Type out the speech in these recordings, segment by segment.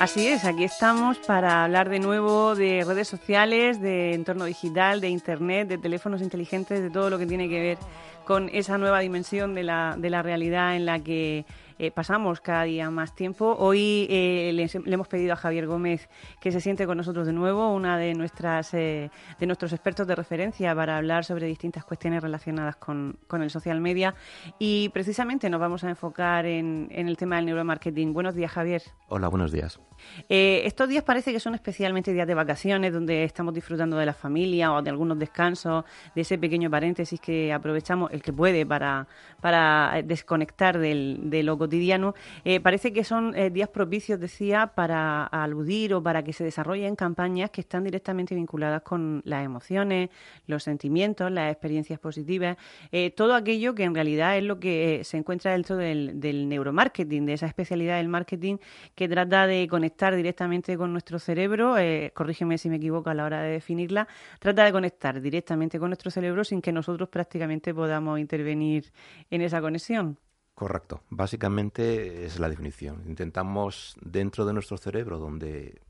Así es, aquí estamos para hablar de nuevo de redes sociales, de entorno digital, de Internet, de teléfonos inteligentes, de todo lo que tiene que ver con esa nueva dimensión de la, de la realidad en la que eh, pasamos cada día más tiempo. Hoy eh, le, hemos pedido a Javier Gómez que se siente con nosotros de nuevo, una de nuestras eh, de nuestros expertos de referencia para hablar sobre distintas cuestiones relacionadas con, con, el social media. Y precisamente nos vamos a enfocar en, en el tema del neuromarketing. Buenos días, Javier. Hola, buenos días. estos días parece que son especialmente días de vacaciones, donde estamos disfrutando de la familia o de algunos descansos, de ese pequeño paréntesis que aprovechamos, el que puede, para, para desconectar del, de lo cotidiano, eh, parece que son eh, días propicios, decía, para aludir o para que se desarrollen campañas que están directamente vinculadas con las emociones, los sentimientos, las experiencias positivas, eh, todo aquello que en realidad es lo que se encuentra dentro del, del neuromarketing, de esa especialidad del marketing que trata de conectar directamente con nuestro cerebro, corrígeme si me equivoco a la hora de definirla, trata de conectar directamente con nuestro cerebro sin que nosotros prácticamente podamos intervenir en esa conexión. Correcto. Básicamente es la definición. Intentamos dentro de nuestro cerebro, donde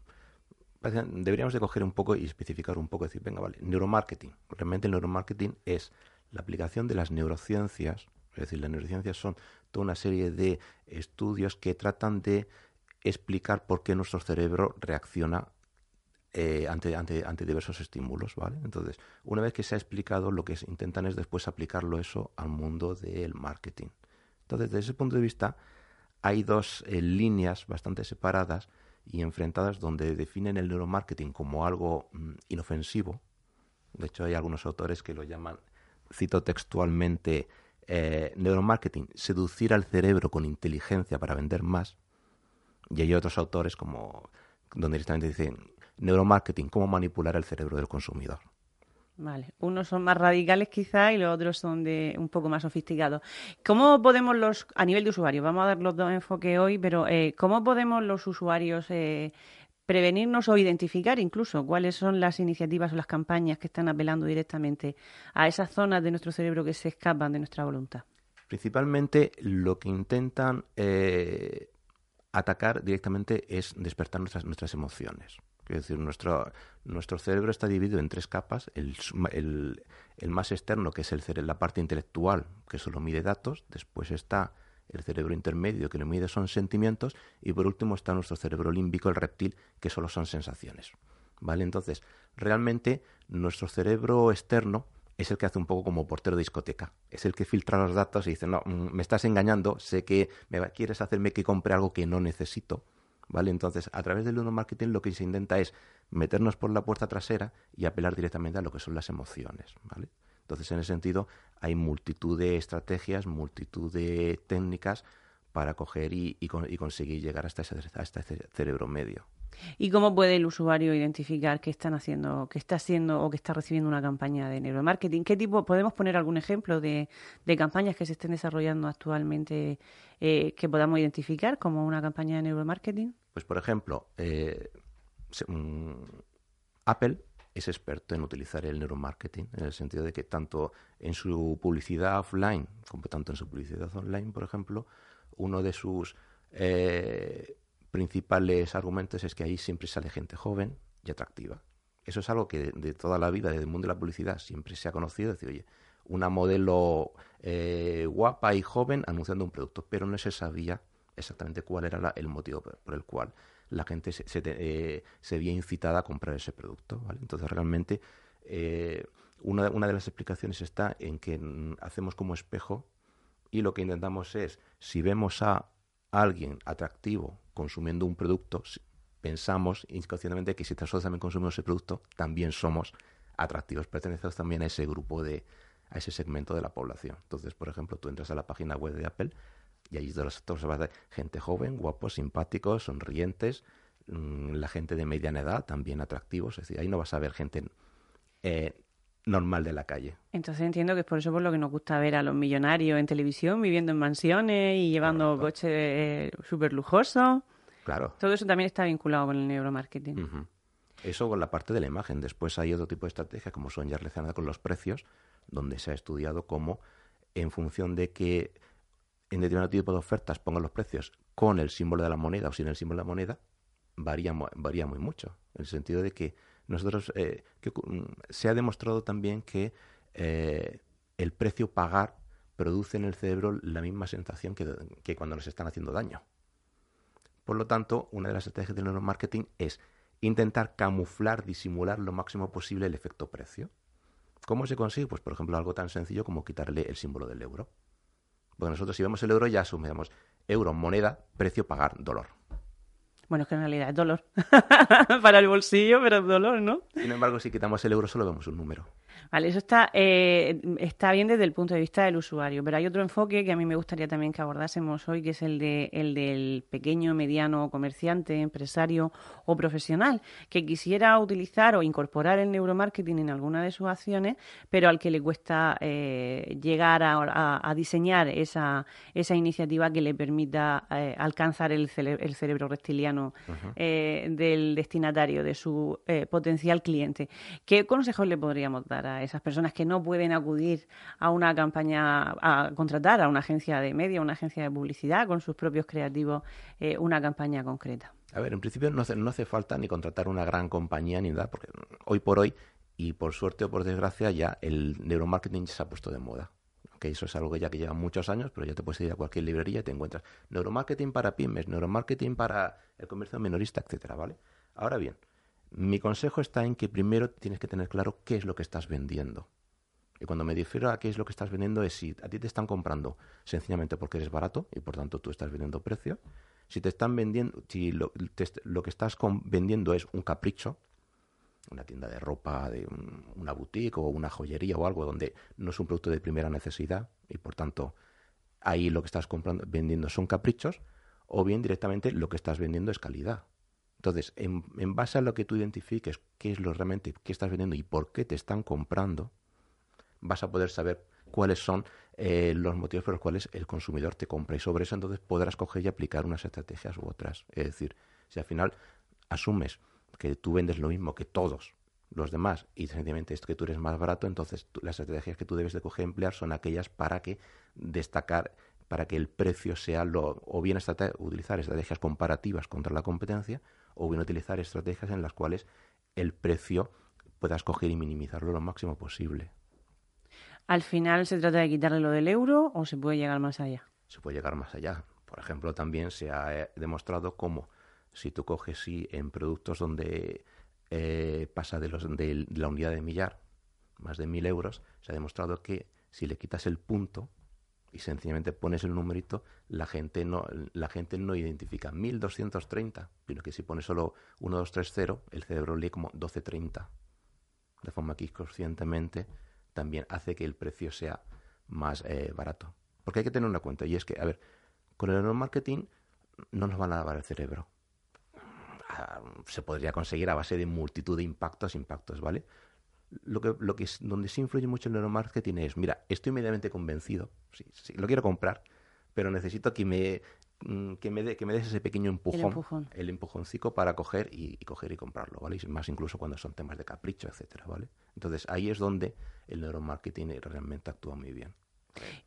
deberíamos de coger un poco y especificar un poco, decir, venga, vale, neuromarketing. Realmente el neuromarketing es la aplicación de las neurociencias, es decir, las neurociencias son toda una serie de estudios que tratan de explicar por qué nuestro cerebro reacciona eh, ante, ante, ante, diversos estímulos, ¿vale? Entonces, una vez que se ha explicado, lo que intentan es después aplicarlo eso al mundo del marketing. Entonces, desde ese punto de vista, hay dos eh, líneas bastante separadas y enfrentadas donde definen el neuromarketing como algo mm, inofensivo. De hecho, hay algunos autores que lo llaman, cito textualmente, eh, neuromarketing, seducir al cerebro con inteligencia para vender más. Y hay otros autores como donde directamente dicen neuromarketing, cómo manipular el cerebro del consumidor. Vale, unos son más radicales quizá y los otros son de un poco más sofisticados. ¿Cómo podemos los, a nivel de usuario, vamos a dar los dos enfoques hoy, pero eh, ¿cómo podemos los usuarios eh, prevenirnos o identificar incluso cuáles son las iniciativas o las campañas que están apelando directamente a esas zonas de nuestro cerebro que se escapan de nuestra voluntad? Principalmente lo que intentan eh, atacar directamente es despertar nuestras emociones. Es decir, nuestro, nuestro cerebro está dividido en tres capas. El, el, más externo, que es el la parte intelectual, que solo mide datos. Después está el cerebro intermedio, que lo mide son sentimientos. Y por último está nuestro cerebro límbico, el reptil, que solo son sensaciones. ¿Vale? Entonces, realmente nuestro cerebro externo es el que hace un poco como portero de discoteca. Es el que filtra los datos y dice, no, mm, me estás engañando, sé que me quieres hacerme que compre algo que no necesito ¿vale? Entonces, a través del marketing lo que se intenta es meternos por la puerta trasera y apelar directamente a lo que son las emociones, ¿vale? Entonces, en ese sentido, hay multitud de estrategias, multitud de técnicas para coger y, conseguir llegar hasta ese, hasta ese cerebro medio. ¿Y cómo puede el usuario identificar qué están haciendo, qué está haciendo o qué está recibiendo una campaña de neuromarketing? ¿Qué tipo, podemos poner algún ejemplo de, campañas que se estén desarrollando actualmente eh, que podamos identificar como una campaña de neuromarketing? Pues, por ejemplo, eh, mm, Apple es experto en utilizar el neuromarketing, en el sentido de que tanto en su publicidad offline como tanto en su publicidad online, por ejemplo, uno de sus eh, principales argumentos es que ahí siempre sale gente joven y atractiva. Eso es algo que de, toda la vida, desde el mundo de la publicidad, siempre se ha conocido. decir, oye, una modelo eh, guapa y joven anunciando un producto, pero no se sabía exactamente cuál era el motivo por, el cual la gente se, se, eh, veía incitada a comprar ese producto. Entonces, realmente, eh, una, una, de las explicaciones está en que mm, hacemos como espejo y lo que intentamos es, si vemos a alguien atractivo consumiendo un producto, pensamos inconscientemente que si nosotros también consumimos ese producto, también somos atractivos, pertenecemos también a ese grupo de, a ese segmento de la población. Entonces, por ejemplo, tú entras a la página web de Apple y allí de los va a gente joven, guapos, simpáticos, sonrientes, mm, la gente de mediana edad también atractivos, es decir, ahí no vas a ver gente eh, normal de la calle. Entonces entiendo que es por eso por lo que nos gusta ver a los millonarios en televisión, viviendo en mansiones y llevando coches eh, súper lujosos. Claro. Todo eso también está vinculado con el neuromarketing. Eso con la parte de la imagen. Después hay otro tipo de estrategias, como son ya relacionadas con los precios, donde se ha estudiado cómo, en función de que en determinado tipo de ofertas pongan los precios con el símbolo de la moneda o sin el símbolo de la moneda, varía, varía muy mucho, en el sentido de que nosotros, eh, mm, se ha demostrado también que eh, el precio pagar produce en el cerebro la misma sensación que, que, cuando nos están haciendo daño. Por lo tanto, una de las estrategias del neuromarketing es intentar camuflar, disimular lo máximo posible el efecto precio. ¿Cómo se consigue? Pues, por ejemplo, algo tan sencillo como quitarle el símbolo del euro. Porque nosotros si vemos el euro ya asumimos euro, moneda, precio, pagar, dolor. Bueno, es que en realidad es dolor. Para el bolsillo, pero es dolor, ¿no? Sin embargo, si quitamos el euro solo vemos un número. Vale, eso está, eh, está bien desde el punto de vista del usuario, pero hay otro enfoque que a mí me gustaría también que abordásemos hoy, que es el, de, el del pequeño, mediano comerciante, empresario o profesional, que quisiera utilizar o incorporar el neuromarketing en alguna de sus acciones, pero al que le cuesta eh, llegar a, diseñar esa, esa iniciativa que le permita eh, alcanzar el, el, cerebro reptiliano del destinatario, de su potencial cliente. ¿Qué consejos le podríamos dar a esas personas que no pueden acudir a una campaña, a contratar a una agencia de media, una agencia de publicidad con sus propios creativos, eh, una campaña concreta? A ver, en principio no hace, no hace falta ni contratar una gran compañía ni nada, porque hoy por hoy, y por suerte o por desgracia, ya el neuromarketing se ha puesto de moda que eso es algo que ya que lleva muchos años, pero ya te puedes ir a cualquier librería y te encuentras neuromarketing para pymes, neuromarketing para el comercio minorista, etcétera, ¿vale? Ahora bien, mi consejo está en que primero tienes que tener claro qué es lo que estás vendiendo. Y cuando me refiero a qué es lo que estás vendiendo es si a ti te están comprando sencillamente porque eres barato y por tanto tú estás vendiendo precio. Si te están vendiendo, si lo, que estás vendiendo es un capricho, una tienda de ropa, de una boutique o una joyería o algo donde no es un producto de primera necesidad y por tanto ahí lo que estás comprando, vendiendo son caprichos, o bien directamente lo que estás vendiendo es calidad. Entonces, en, base a lo que tú identifiques qué es lo realmente que estás vendiendo y por qué te están comprando, vas a poder saber cuáles son eh, los motivos por los cuales el consumidor te compra. Y sobre eso entonces podrás coger y aplicar unas estrategias u otras. Es decir, si al final asumes que tú vendes lo mismo que todos los demás y sencillamente es que tú eres más barato, entonces las estrategias que tú debes de coger y emplear son aquellas para que destacar para que el precio sea lo o bien utilizar estrategias comparativas contra la competencia o bien utilizar estrategias en las cuales el precio puedas coger y minimizarlo lo máximo posible. ¿Al final se trata de quitarle lo del euro o se puede llegar más allá? Se puede llegar más allá. Por ejemplo, también se ha eh, demostrado cómo si tú coges sí, en productos donde eh, pasa de, los, de la unidad de millar, más de mil euros, se ha demostrado que si le quitas el punto, y sencillamente pones el numerito, la gente no, la gente no identifica 1230, sino que si pones solo 1230, el cerebro lee como 1230. De forma que conscientemente también hace que el precio sea más eh, barato. Porque hay que tener una cuenta, y es que, a ver, con el marketing no nos van a lavar el cerebro. Ah, se podría conseguir a base de multitud de impactos, impactos, ¿vale? Lo que, lo que es, donde sí influye mucho el neuromarketing es, mira, estoy medianamente convencido, sí, sí, lo quiero comprar, pero necesito que me, mm, que me, que me des ese pequeño empujón, el, empujoncito para coger y, coger y comprarlo, ¿vale? Y más incluso cuando son temas de capricho, etcétera, ¿vale? Entonces ahí es donde el neuromarketing realmente actúa muy bien.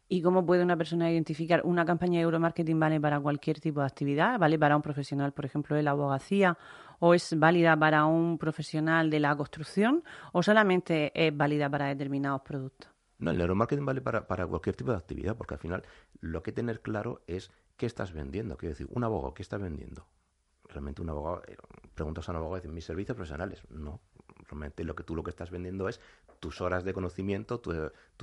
¿Y cómo puede una persona identificar una campaña de neuromarketing vale para cualquier tipo de actividad? ¿Vale para un profesional, por ejemplo, de la abogacía o es válida para un profesional de la construcción o solamente es válida para determinados productos? No, el neuromarketing vale para, cualquier tipo de actividad, porque al final lo que tener claro es qué estás vendiendo. Quiero decir, un abogado, ¿qué está vendiendo? Realmente un abogado, eh, preguntas a un abogado, mis servicios profesionales. No, realmente lo que tú lo que estás vendiendo es tus horas de conocimiento, tu,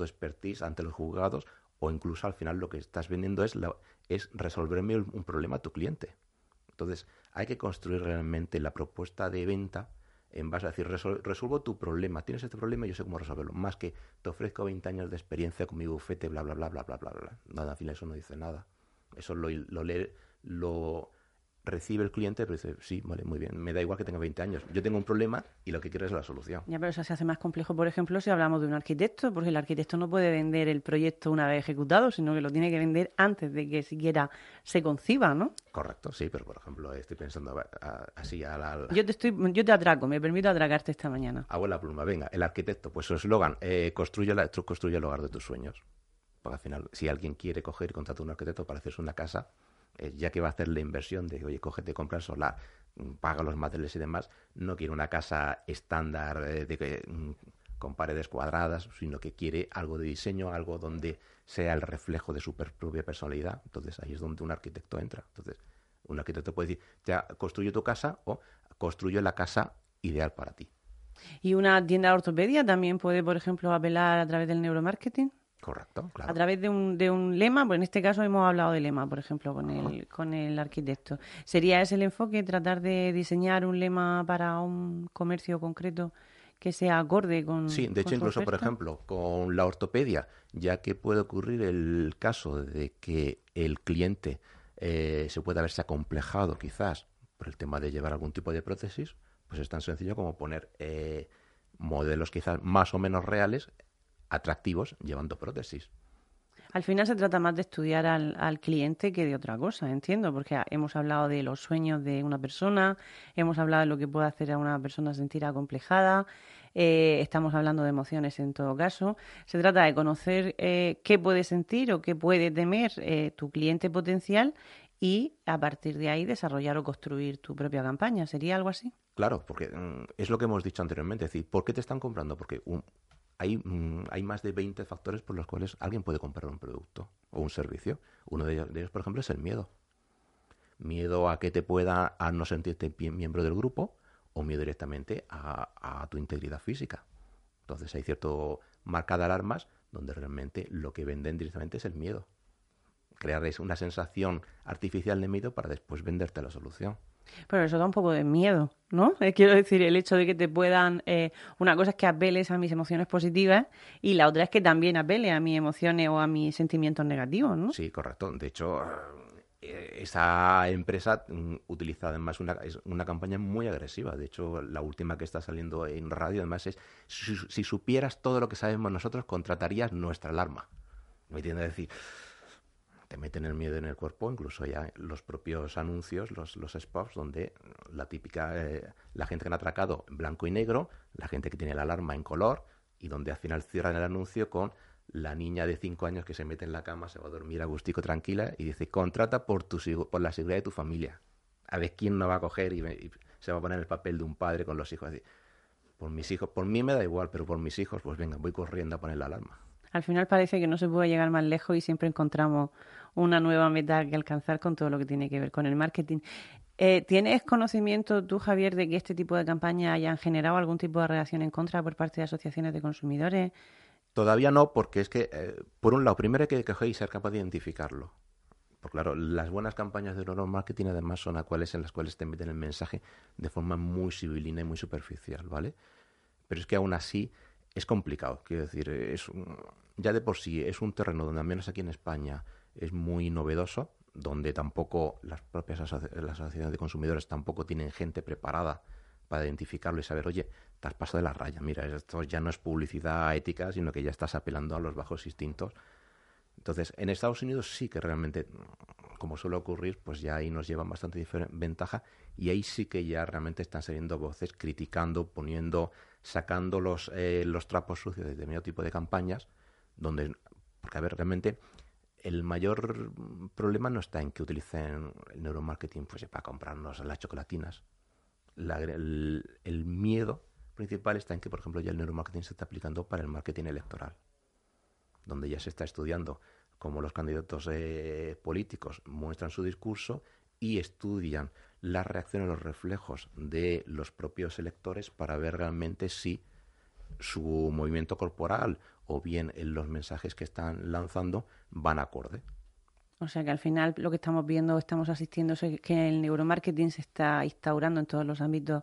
expertise ante los juzgados, o incluso al final lo que estás vendiendo es, es resolverme un problema a tu cliente. Entonces, hay que construir realmente la propuesta de venta en base a decir, resuelvo tu problema, tienes este problema y yo sé cómo resolverlo, más que te ofrezco 20 años de experiencia con mi bufete, bla, bla, bla, bla, bla, bla, bla. Nada, al final eso no dice nada. Eso lo, lo, lo, recibe el cliente, pero dice, sí, vale, muy bien, me da igual que tenga 20 años. Yo tengo un problema y lo que quiero es la solución. Ya, pero eso se hace más complejo, por ejemplo, si hablamos de un arquitecto, porque el arquitecto no puede vender el proyecto una vez ejecutado, sino que lo tiene que vender antes de que siquiera se conciba, ¿no? Correcto, sí, pero por ejemplo, estoy pensando así a la... Yo te, estoy, yo te atraco, me permito atracarte esta mañana. Abuela pluma, venga, el arquitecto, pues su eslogan, eh, construye, la, construye el hogar de tus sueños. Porque al final, si alguien quiere coger y contratar a un arquitecto para hacerse una casa, eh, ya que va a hacer la inversión de, oye, cógete, comprar solar, paga los materiales y demás, no quiere una casa estándar eh, de, mm, con paredes cuadradas, sino que quiere algo de diseño, algo donde sea el reflejo de su propia personalidad. Entonces ahí es donde un arquitecto entra. Entonces, un arquitecto puede decir, ya construyo tu casa o construyo la casa ideal para ti. ¿Y una tienda de ortopedia también puede, por ejemplo, apelar a través del neuromarketing? Correcto, claro. A través de un, de un lema, pues en este caso hemos hablado de lema, por ejemplo, con el, con el arquitecto. ¿Sería ese el enfoque, tratar de diseñar un lema para un comercio concreto que sea acorde con. Sí, de hecho, incluso, por ejemplo, con la ortopedia, ya que puede ocurrir el caso de que el cliente eh, se pueda verse acomplejado, quizás, por el tema de llevar algún tipo de prótesis, pues es tan sencillo como poner eh, modelos quizás más o menos reales, atractivos, llevando prótesis. Al final se trata más de estudiar al, cliente que de otra cosa, entiendo, porque hemos hablado de los sueños de una persona, hemos hablado de lo que puede hacer a una persona sentir acomplejada, eh, estamos hablando de emociones en todo caso. Se trata de conocer eh, qué puede sentir o qué puede temer tu cliente potencial y a partir de ahí desarrollar o construir tu propia campaña. ¿Sería algo así? Claro, porque mm, es lo que hemos dicho anteriormente. Es decir, ¿por qué te están comprando? Porque hay, mm, hay más de 20 factores por los cuales alguien puede comprar un producto o un servicio. Uno de ellos, por ejemplo, es el miedo. Miedo a que te pueda, a no sentirte miembro del grupo o miedo directamente a, tu integridad física. Entonces hay cierto marca de alarmas donde realmente lo que venden directamente es el miedo crear una sensación artificial de miedo para después venderte la solución. Pero eso da un poco de miedo, ¿no? Eh, quiero decir, el hecho de que te puedan... Eh, una cosa es que apeles a mis emociones positivas y la otra es que también apele a mis emociones o a mis sentimientos negativos, ¿no? Sí, correcto. De hecho, eh, esa empresa mm, utiliza además una, una campaña muy agresiva. De hecho, la última que está saliendo en radio además es, si, si supieras todo lo que sabemos nosotros, contratarías nuestra alarma. Me que decir te meten el miedo en el cuerpo, incluso ya los propios anuncios, los, los spots, donde la típica, eh, la gente que han atracado en blanco y negro, la gente que tiene la alarma en color, y donde al final cierran el anuncio con la niña de 5 años que se mete en la cama, se va a dormir a gustico tranquila y dice, contrata por, tu, por la seguridad de tu familia. A ver quién no va a coger y, se va a poner el papel de un padre con los hijos. por mis hijos, por mí me da igual, pero por mis hijos, pues venga, voy corriendo a poner la alarma. Al final parece que no se puede llegar más lejos y siempre encontramos una nueva meta que alcanzar con todo lo que tiene que ver con el marketing. Eh, ¿Tienes conocimiento tú, Javier, de que este tipo de campañas hayan generado algún tipo de reacción en contra por parte de asociaciones de consumidores? Todavía no, porque es que, eh, por un lado, primero hay que coger y ser capaz de identificarlo. Porque claro, las buenas campañas de neuromarketing además son aquellas en las cuales te meten el mensaje de forma muy civilina y muy superficial, ¿vale? Pero es que aún así es complicado, quiero decir, es ya de por sí es un terreno donde al menos aquí en España es muy novedoso, donde tampoco las propias las asociaciones de consumidores tampoco tienen gente preparada para identificarlo y saber, oye, te has pasado de la raya, mira, esto ya no es publicidad ética, sino que ya estás apelando a los bajos instintos. Entonces, en Estados Unidos sí que realmente, como suele ocurrir, pues ya ahí nos llevan bastante ventaja y ahí sí que ya realmente están saliendo voces criticando, poniendo, sacando los, eh, los trapos sucios de determinado tipo de campañas, donde, porque a ver, realmente el mayor problema no está en que utilicen el neuromarketing pues, para comprarnos las chocolatinas. el, miedo principal está en que, por ejemplo, ya el neuromarketing se está aplicando para el marketing electoral, donde ya se está estudiando cómo los candidatos eh, políticos muestran su discurso y estudian las reacciones, los reflejos de los propios electores para ver realmente si su movimiento corporal o bien en los mensajes que están lanzando van acorde. O sea que al final lo que estamos viendo, estamos asistiendo, es que el neuromarketing se está instaurando en todos los ámbitos,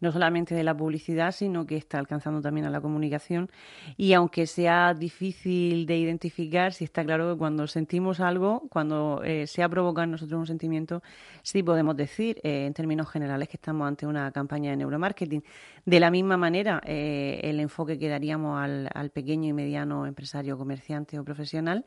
no solamente de la publicidad, sino que está alcanzando también a la comunicación. Y aunque sea difícil de identificar, sí está claro que cuando sentimos algo, cuando eh, se ha provocado en nosotros un sentimiento, sí podemos decir eh, en términos generales que estamos ante una campaña de neuromarketing. De la misma manera, eh, el enfoque que daríamos al, al pequeño y mediano empresario, comerciante o profesional,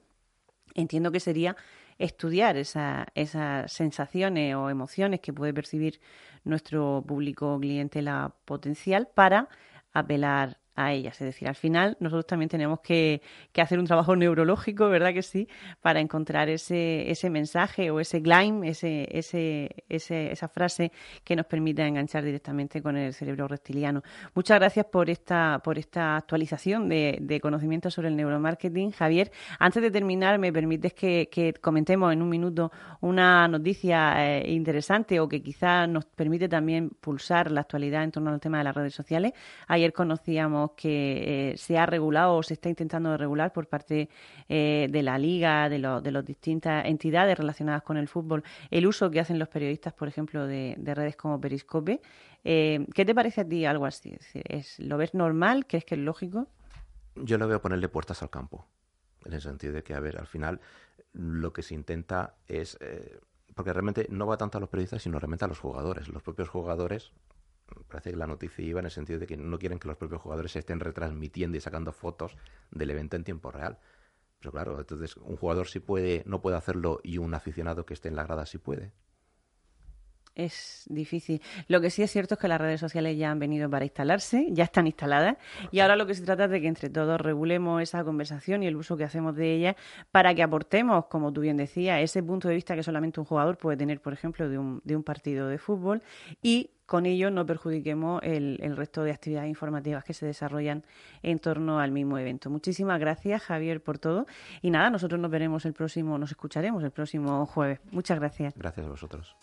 entiendo que sería estudiar esa, esas sensaciones o emociones que puede percibir nuestro público cliente la potencial para apelar a ellas. Es decir, al final nosotros también tenemos que, hacer un trabajo neurológico, ¿verdad que sí?, para encontrar ese, ese mensaje o ese gleim, ese, ese, esa frase que nos permita enganchar directamente con el cerebro reptiliano. Muchas gracias por esta, por esta actualización de, de conocimientos sobre el neuromarketing. Javier, antes de terminar, ¿me permites que, comentemos en un minuto una noticia eh, interesante o que quizá nos permite también pulsar la actualidad en torno al tema de las redes sociales? Ayer conocíamos que eh, se ha regulado o se está intentando regular por parte eh, de la Liga, de, de las distintas entidades relacionadas con el fútbol, el uso que hacen los periodistas, por ejemplo, de, redes como Periscope. Eh, ¿Qué te parece a ti algo así? ¿Es, ¿Lo ves normal? ¿Crees que es lógico? Yo lo veo ponerle puertas al campo, en el sentido de que, a ver, al final lo que se intenta es... porque realmente no va tanto a los periodistas, sino realmente a los jugadores. Los propios jugadores parece que la noticia iba en el sentido de que no quieren que los propios jugadores se estén retransmitiendo y sacando fotos del evento en tiempo real. Pero claro, entonces un jugador sí puede, no puede hacerlo y un aficionado que esté en la grada sí puede. Es difícil. Lo que sí es cierto es que las redes sociales ya han venido para instalarse, ya están instaladas, y ahora lo que se trata es de que entre todos regulemos esa conversación y el uso que hacemos de ella para que aportemos, como tú bien decías, ese punto de vista que solamente un jugador puede tener, por ejemplo, de un, de un partido de fútbol y con ello no perjudiquemos el, el, resto de actividades informativas que se desarrollan en torno al mismo evento. Muchísimas gracias, Javier, por todo. Y nada, nosotros nos veremos el próximo, nos escucharemos el próximo jueves. Muchas gracias. Gracias a vosotros.